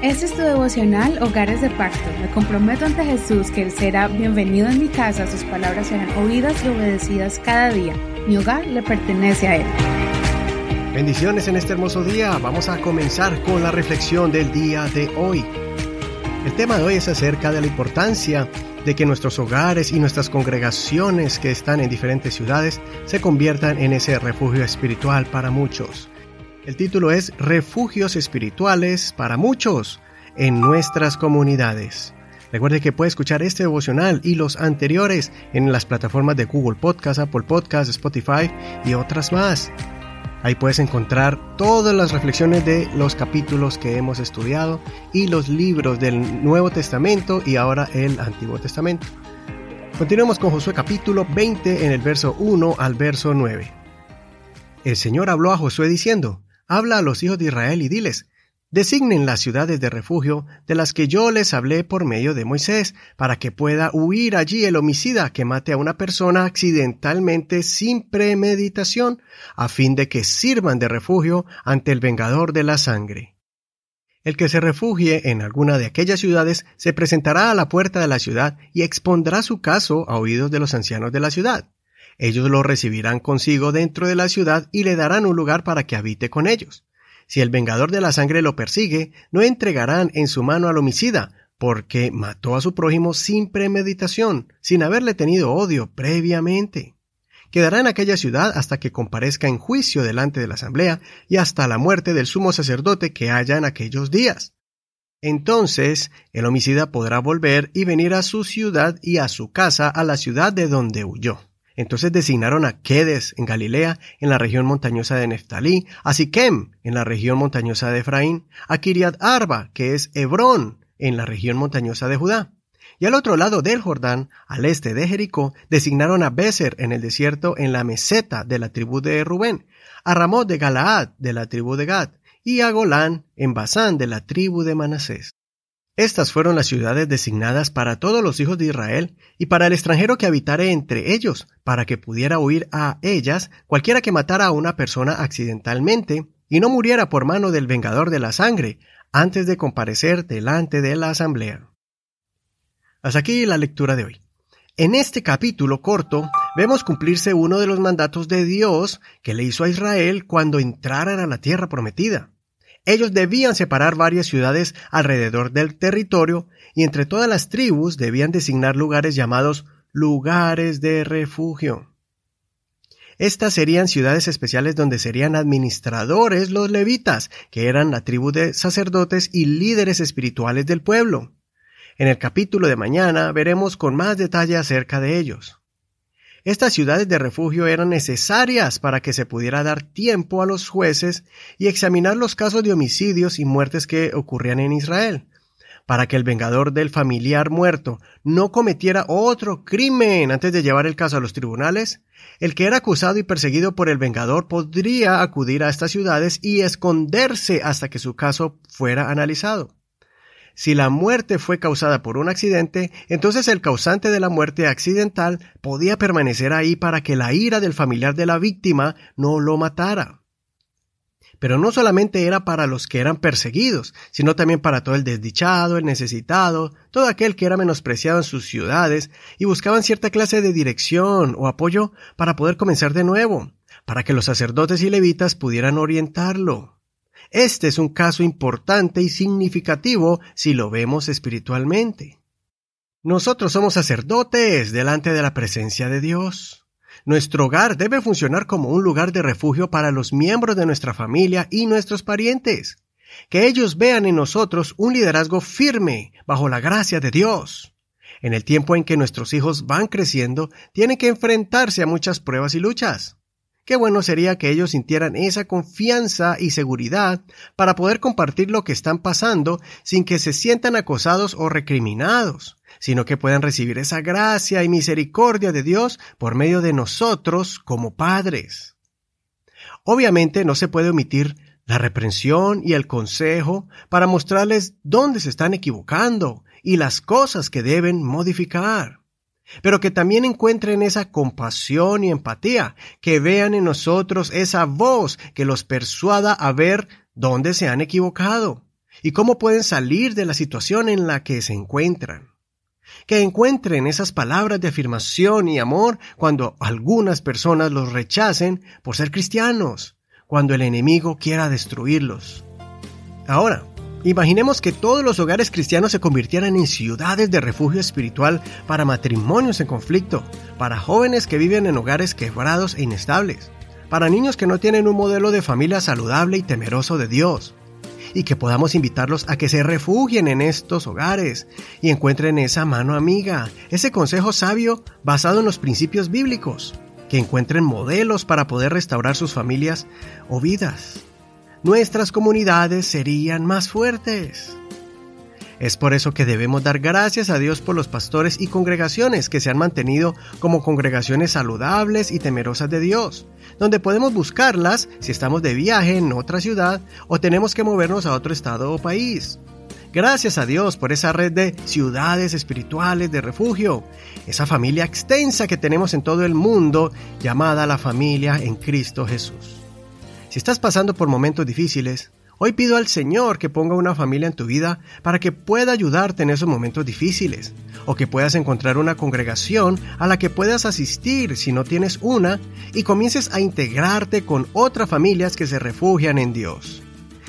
Este es tu devocional Hogares de Pacto. Me comprometo ante Jesús que Él será bienvenido en mi casa, sus palabras serán oídas y obedecidas cada día. Mi hogar le pertenece a Él. Bendiciones en este hermoso día. Vamos a comenzar con la reflexión del día de hoy. El tema de hoy es acerca de la importancia de que nuestros hogares y nuestras congregaciones que están en diferentes ciudades se conviertan en ese refugio espiritual para muchos. El título es Refugios Espirituales para muchos en nuestras comunidades. Recuerde que puede escuchar este devocional y los anteriores en las plataformas de Google Podcast, Apple Podcast, Spotify y otras más. Ahí puedes encontrar todas las reflexiones de los capítulos que hemos estudiado y los libros del Nuevo Testamento y ahora el Antiguo Testamento. Continuemos con Josué capítulo 20 en el verso 1 al verso 9. El Señor habló a Josué diciendo, Habla a los hijos de Israel y diles, Designen las ciudades de refugio de las que yo les hablé por medio de Moisés, para que pueda huir allí el homicida que mate a una persona accidentalmente sin premeditación, a fin de que sirvan de refugio ante el vengador de la sangre. El que se refugie en alguna de aquellas ciudades se presentará a la puerta de la ciudad y expondrá su caso a oídos de los ancianos de la ciudad. Ellos lo recibirán consigo dentro de la ciudad y le darán un lugar para que habite con ellos. Si el vengador de la sangre lo persigue, no entregarán en su mano al homicida, porque mató a su prójimo sin premeditación, sin haberle tenido odio previamente. Quedará en aquella ciudad hasta que comparezca en juicio delante de la asamblea y hasta la muerte del sumo sacerdote que haya en aquellos días. Entonces el homicida podrá volver y venir a su ciudad y a su casa a la ciudad de donde huyó. Entonces designaron a Quedes en Galilea, en la región montañosa de Neftalí, a Siquem, en la región montañosa de Efraín, a Kiriat Arba, que es Hebrón, en la región montañosa de Judá. Y al otro lado del Jordán, al este de Jericó, designaron a Beser en el desierto en la meseta de la tribu de Rubén, a Ramot de Galaad de la tribu de Gad, y a Golán en Basán de la tribu de Manasés. Estas fueron las ciudades designadas para todos los hijos de Israel y para el extranjero que habitare entre ellos, para que pudiera huir a ellas cualquiera que matara a una persona accidentalmente y no muriera por mano del vengador de la sangre antes de comparecer delante de la asamblea. Hasta aquí la lectura de hoy. En este capítulo corto vemos cumplirse uno de los mandatos de Dios que le hizo a Israel cuando entraran a la tierra prometida. Ellos debían separar varias ciudades alrededor del territorio y entre todas las tribus debían designar lugares llamados lugares de refugio. Estas serían ciudades especiales donde serían administradores los levitas, que eran la tribu de sacerdotes y líderes espirituales del pueblo. En el capítulo de mañana veremos con más detalle acerca de ellos. Estas ciudades de refugio eran necesarias para que se pudiera dar tiempo a los jueces y examinar los casos de homicidios y muertes que ocurrían en Israel, para que el vengador del familiar muerto no cometiera otro crimen antes de llevar el caso a los tribunales, el que era acusado y perseguido por el vengador podría acudir a estas ciudades y esconderse hasta que su caso fuera analizado. Si la muerte fue causada por un accidente, entonces el causante de la muerte accidental podía permanecer ahí para que la ira del familiar de la víctima no lo matara. Pero no solamente era para los que eran perseguidos, sino también para todo el desdichado, el necesitado, todo aquel que era menospreciado en sus ciudades y buscaban cierta clase de dirección o apoyo para poder comenzar de nuevo, para que los sacerdotes y levitas pudieran orientarlo. Este es un caso importante y significativo si lo vemos espiritualmente. Nosotros somos sacerdotes delante de la presencia de Dios. Nuestro hogar debe funcionar como un lugar de refugio para los miembros de nuestra familia y nuestros parientes. Que ellos vean en nosotros un liderazgo firme bajo la gracia de Dios. En el tiempo en que nuestros hijos van creciendo, tienen que enfrentarse a muchas pruebas y luchas. Qué bueno sería que ellos sintieran esa confianza y seguridad para poder compartir lo que están pasando sin que se sientan acosados o recriminados, sino que puedan recibir esa gracia y misericordia de Dios por medio de nosotros como padres. Obviamente no se puede omitir la reprensión y el consejo para mostrarles dónde se están equivocando y las cosas que deben modificar pero que también encuentren esa compasión y empatía, que vean en nosotros esa voz que los persuada a ver dónde se han equivocado, y cómo pueden salir de la situación en la que se encuentran. Que encuentren esas palabras de afirmación y amor cuando algunas personas los rechacen por ser cristianos, cuando el enemigo quiera destruirlos. Ahora, imaginemos que todos los hogares cristianos se convirtieran en ciudades de refugio espiritual para matrimonios en conflicto, para jóvenes que viven en hogares quebrados e inestables, para niños que no tienen un modelo de familia saludable y temeroso de Dios, y que podamos invitarlos a que se refugien en estos hogares y encuentren esa mano amiga, ese consejo sabio basado en los principios bíblicos, que encuentren modelos para poder restaurar sus familias o vidas. Nuestras comunidades serían más fuertes. Es por eso que debemos dar gracias a Dios por los pastores y congregaciones que se han mantenido como congregaciones saludables y temerosas de Dios, donde podemos buscarlas si estamos de viaje en otra ciudad o tenemos que movernos a otro estado o país. Gracias a Dios por esa red de ciudades espirituales de refugio, esa familia extensa que tenemos en todo el mundo llamada la familia en Cristo Jesús. Si estás pasando por momentos difíciles, Hoy pido al Señor que ponga una familia en tu vida para que pueda ayudarte en esos momentos difíciles, o que puedas encontrar una congregación a la que puedas asistir si no tienes una, y comiences a integrarte con otras familias que se refugian en Dios.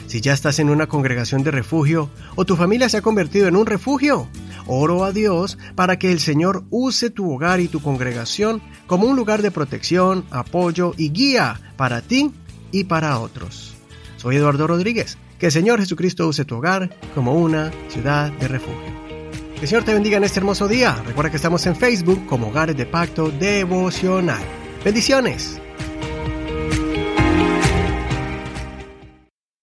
Si ya estás en una congregación de refugio o tu familia se ha convertido en un refugio, oro a Dios para que el Señor use tu hogar y tu congregación como un lugar de protección, apoyo y guía para ti y para otros. Soy Eduardo Rodríguez. Que el Señor Jesucristo use tu hogar como una ciudad de refugio. Que el Señor te bendiga en este hermoso día. Recuerda que estamos en Facebook como Hogares de Pacto Devocional. Bendiciones.